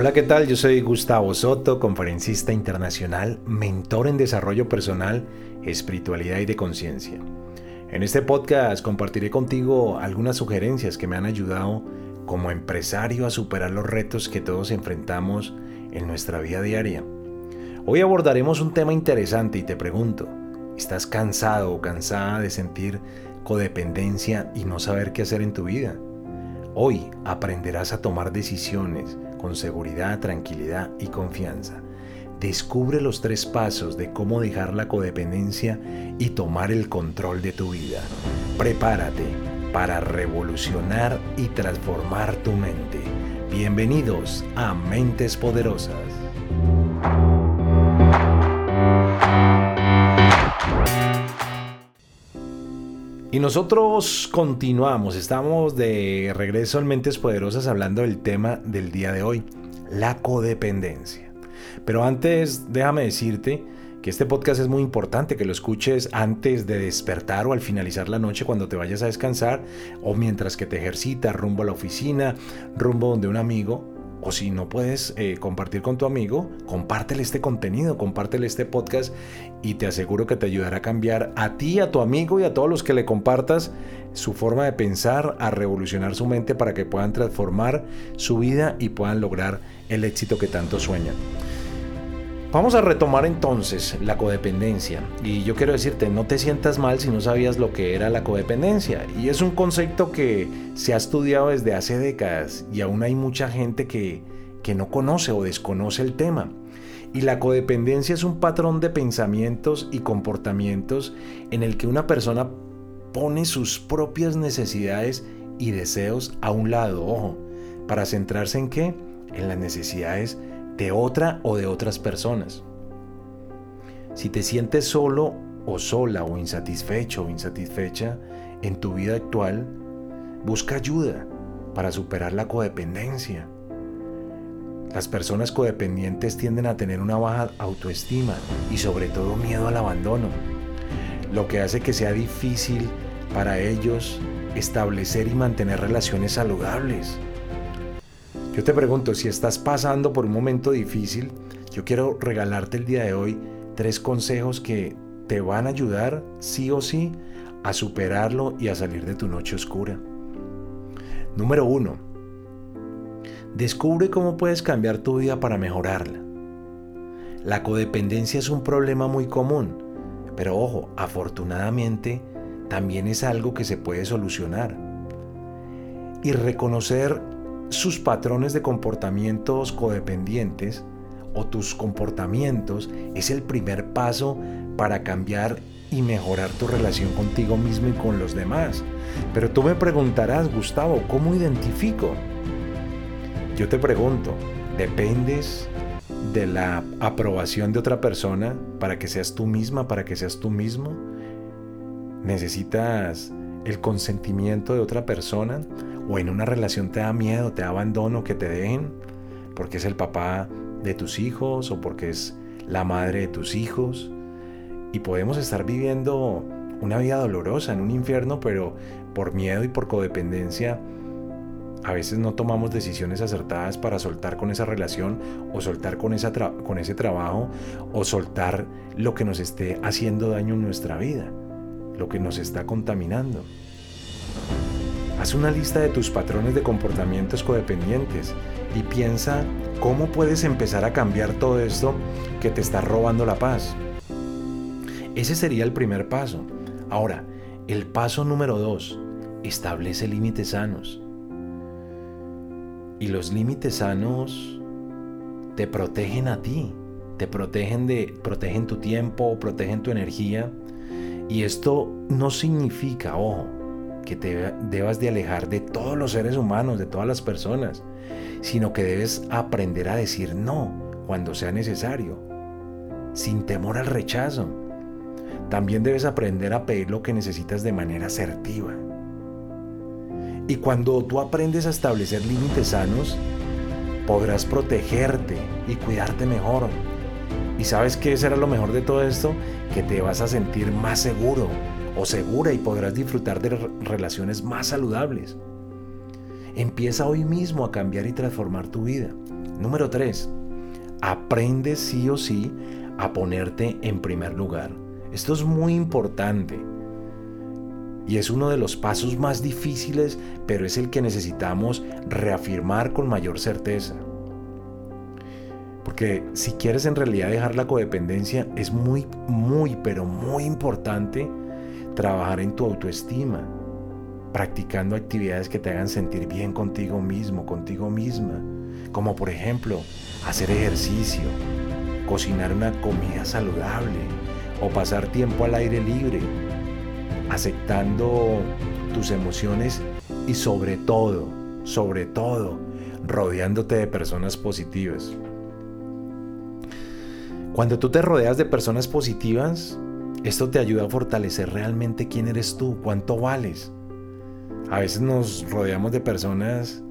Hola, ¿qué tal? Yo soy Gustavo Soto, conferencista internacional, mentor en desarrollo personal, espiritualidad y de conciencia. En este podcast compartiré contigo algunas sugerencias que me han ayudado como empresario a superar los retos que todos enfrentamos en nuestra vida diaria. Hoy abordaremos un tema interesante y te pregunto, ¿estás cansado o cansada de sentir codependencia y no saber qué hacer en tu vida? Hoy aprenderás a tomar decisiones con seguridad, tranquilidad y confianza. Descubre los tres pasos de cómo dejar la codependencia y tomar el control de tu vida. Prepárate para revolucionar y transformar tu mente. Bienvenidos a Mentes Poderosas. Y nosotros continuamos, estamos de regreso en Mentes Poderosas hablando del tema del día de hoy, la codependencia. Pero antes, déjame decirte que este podcast es muy importante que lo escuches antes de despertar o al finalizar la noche cuando te vayas a descansar o mientras que te ejercitas rumbo a la oficina, rumbo donde un amigo o si no puedes eh, compartir con tu amigo, compártele este contenido, compártele este podcast y te aseguro que te ayudará a cambiar a ti, a tu amigo y a todos los que le compartas su forma de pensar, a revolucionar su mente para que puedan transformar su vida y puedan lograr el éxito que tanto sueñan. Vamos a retomar entonces la codependencia. Y yo quiero decirte, no te sientas mal si no sabías lo que era la codependencia. Y es un concepto que se ha estudiado desde hace décadas y aún hay mucha gente que, que no conoce o desconoce el tema. Y la codependencia es un patrón de pensamientos y comportamientos en el que una persona pone sus propias necesidades y deseos a un lado, ojo, para centrarse en qué? En las necesidades de otra o de otras personas. Si te sientes solo o sola o insatisfecho o insatisfecha en tu vida actual, busca ayuda para superar la codependencia. Las personas codependientes tienden a tener una baja autoestima y sobre todo miedo al abandono, lo que hace que sea difícil para ellos establecer y mantener relaciones saludables. Yo te pregunto, si estás pasando por un momento difícil, yo quiero regalarte el día de hoy tres consejos que te van a ayudar, sí o sí, a superarlo y a salir de tu noche oscura. Número uno, descubre cómo puedes cambiar tu vida para mejorarla. La codependencia es un problema muy común, pero ojo, afortunadamente también es algo que se puede solucionar. Y reconocer sus patrones de comportamientos codependientes o tus comportamientos es el primer paso para cambiar y mejorar tu relación contigo mismo y con los demás. Pero tú me preguntarás, Gustavo, ¿cómo identifico? Yo te pregunto, ¿dependes de la aprobación de otra persona para que seas tú misma, para que seas tú mismo? ¿Necesitas el consentimiento de otra persona? O en una relación te da miedo, te da abandono que te dejen, porque es el papá de tus hijos o porque es la madre de tus hijos. Y podemos estar viviendo una vida dolorosa en un infierno, pero por miedo y por codependencia, a veces no tomamos decisiones acertadas para soltar con esa relación o soltar con, esa con ese trabajo o soltar lo que nos esté haciendo daño en nuestra vida, lo que nos está contaminando. Haz una lista de tus patrones de comportamientos codependientes y piensa cómo puedes empezar a cambiar todo esto que te está robando la paz. Ese sería el primer paso. Ahora, el paso número dos, establece límites sanos. Y los límites sanos te protegen a ti, te protegen de protegen tu tiempo, protegen tu energía. Y esto no significa, ojo, que te debas de alejar de todos los seres humanos, de todas las personas, sino que debes aprender a decir no cuando sea necesario, sin temor al rechazo. También debes aprender a pedir lo que necesitas de manera asertiva. Y cuando tú aprendes a establecer límites sanos, podrás protegerte y cuidarte mejor. ¿Y sabes qué será lo mejor de todo esto? Que te vas a sentir más seguro, o segura y podrás disfrutar de relaciones más saludables. Empieza hoy mismo a cambiar y transformar tu vida. Número 3. Aprende sí o sí a ponerte en primer lugar. Esto es muy importante. Y es uno de los pasos más difíciles, pero es el que necesitamos reafirmar con mayor certeza. Porque si quieres en realidad dejar la codependencia, es muy, muy, pero muy importante trabajar en tu autoestima, practicando actividades que te hagan sentir bien contigo mismo, contigo misma, como por ejemplo hacer ejercicio, cocinar una comida saludable o pasar tiempo al aire libre, aceptando tus emociones y sobre todo, sobre todo, rodeándote de personas positivas. Cuando tú te rodeas de personas positivas, esto te ayuda a fortalecer realmente quién eres tú, cuánto vales. A veces nos rodeamos de personas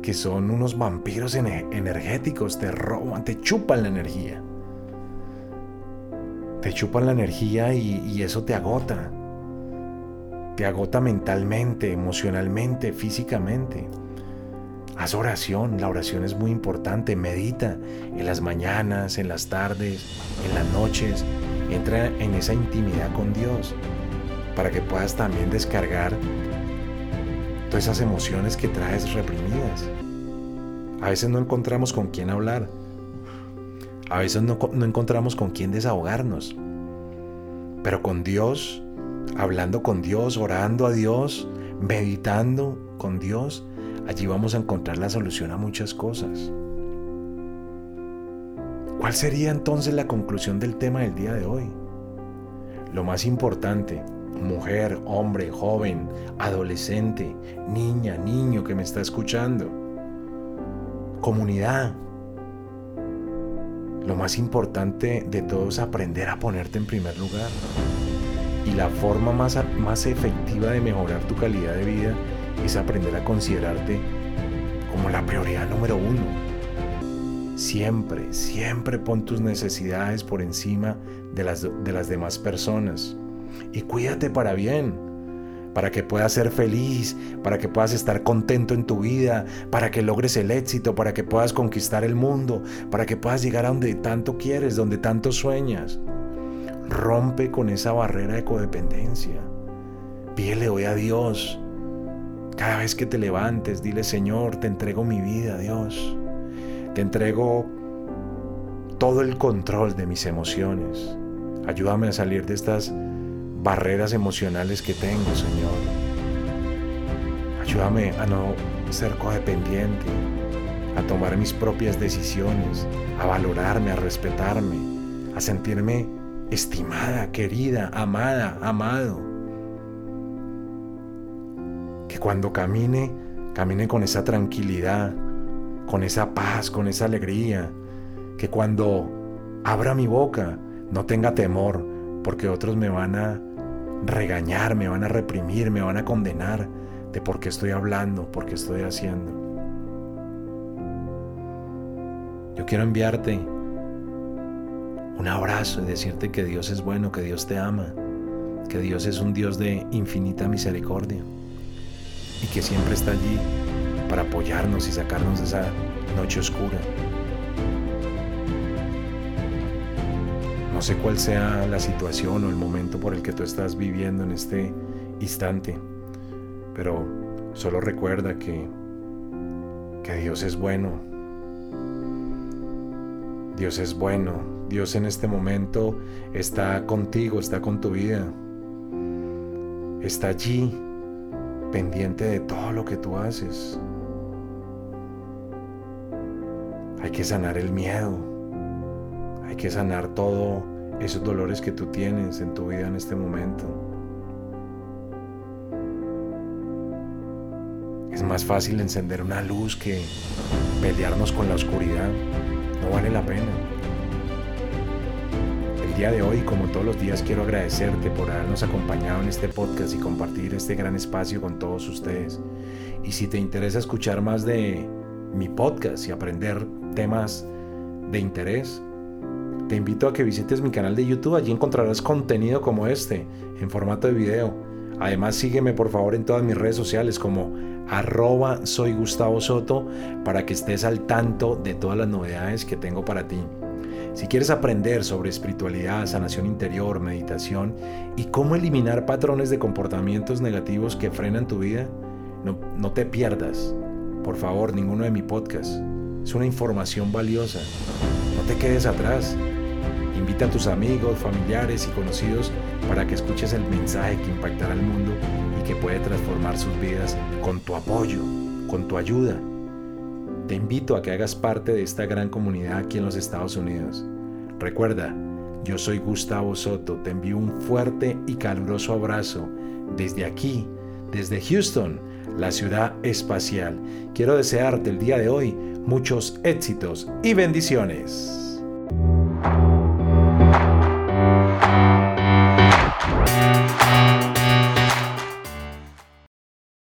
que son unos vampiros energéticos, te roban, te chupan la energía. Te chupan la energía y, y eso te agota. Te agota mentalmente, emocionalmente, físicamente. Haz oración, la oración es muy importante, medita en las mañanas, en las tardes, en las noches, entra en esa intimidad con Dios para que puedas también descargar todas esas emociones que traes reprimidas. A veces no encontramos con quién hablar. A veces no, encontramos con quién desahogarnos. Pero con Dios, hablando con Dios, orando a Dios, meditando con Dios, allí vamos a encontrar la solución a muchas cosas. ¿Cuál sería entonces la conclusión del tema del día de hoy? Lo más importante, mujer, hombre, joven, adolescente, niña, niño que me está escuchando, comunidad. Lo más importante de todo es aprender a ponerte en primer lugar. Y la forma más, más efectiva de mejorar tu calidad de vida es aprender a considerarte como la prioridad número uno. Siempre, siempre pon tus necesidades por encima de las, de las demás personas. Y cuídate para bien, para que puedas ser feliz, para que puedas estar contento en tu vida, para que logres el éxito, para que puedas conquistar el mundo, para que puedas llegar a donde tanto quieres, donde tanto sueñas. Rompe con esa barrera de codependencia. Pídele hoy a Dios cada vez que te levantes, dile, Señor, te entrego mi vida, Dios. Te entrego todo el control de mis emociones. Ayúdame a salir de estas barreras emocionales que tengo, Señor. Ayúdame a no ser codependiente, a tomar mis propias decisiones, a valorarme, a respetarme, a sentirme estimada, querida, amada, amado cuando camine, camine con esa tranquilidad, con esa paz, con esa alegría. Que cuando abra mi boca no tenga temor, porque otros me van a regañar, me van a reprimir, me van a condenar de por qué estoy hablando, por qué estoy haciendo. Yo quiero enviarte un abrazo y decirte que Dios es bueno, que Dios te ama, que Dios es un Dios de infinita misericordia y que siempre está allí para apoyarnos y sacarnos de esa noche oscura. No sé cuál sea la situación o el momento por el que tú estás viviendo en este instante, pero solo recuerda que, que Dios es bueno. Dios es bueno. Dios en este momento está contigo, está con tu vida. Está allí pendiente de todo lo que tú haces. Hay que sanar el miedo. Hay que sanar todos esos dolores que tú tienes en tu vida en este momento. Es más fácil encender una luz que pelearnos con la oscuridad. No vale la pena día de hoy, como todos los días, quiero agradecerte por habernos acompañado en este podcast y compartir este gran espacio con todos ustedes. Y si te interesa escuchar más de mi podcast y aprender temas de interés, te invito a que visites mi canal de YouTube. Allí encontrarás contenido como este, en formato de video. Además sígueme por favor en todas mis redes sociales como arroba soy Gustavo Soto para que estés al tanto de todas las novedades que tengo para ti. Si quieres aprender sobre espiritualidad, sanación interior, meditación y cómo eliminar patrones de comportamientos negativos que frenan tu vida, no, no te pierdas, por favor, ninguno de mi podcasts. Es una información valiosa. No te quedes atrás. Invita a tus amigos, familiares y conocidos para que escuches el mensaje que impactará al mundo y que puede transformar sus vidas con tu apoyo, con tu ayuda. Te invito a que hagas parte de esta gran comunidad aquí en los Estados Unidos. Recuerda, yo soy Gustavo Soto, te envío un fuerte y caluroso abrazo desde aquí, desde Houston, la ciudad espacial. Quiero desearte el día de hoy muchos éxitos y bendiciones.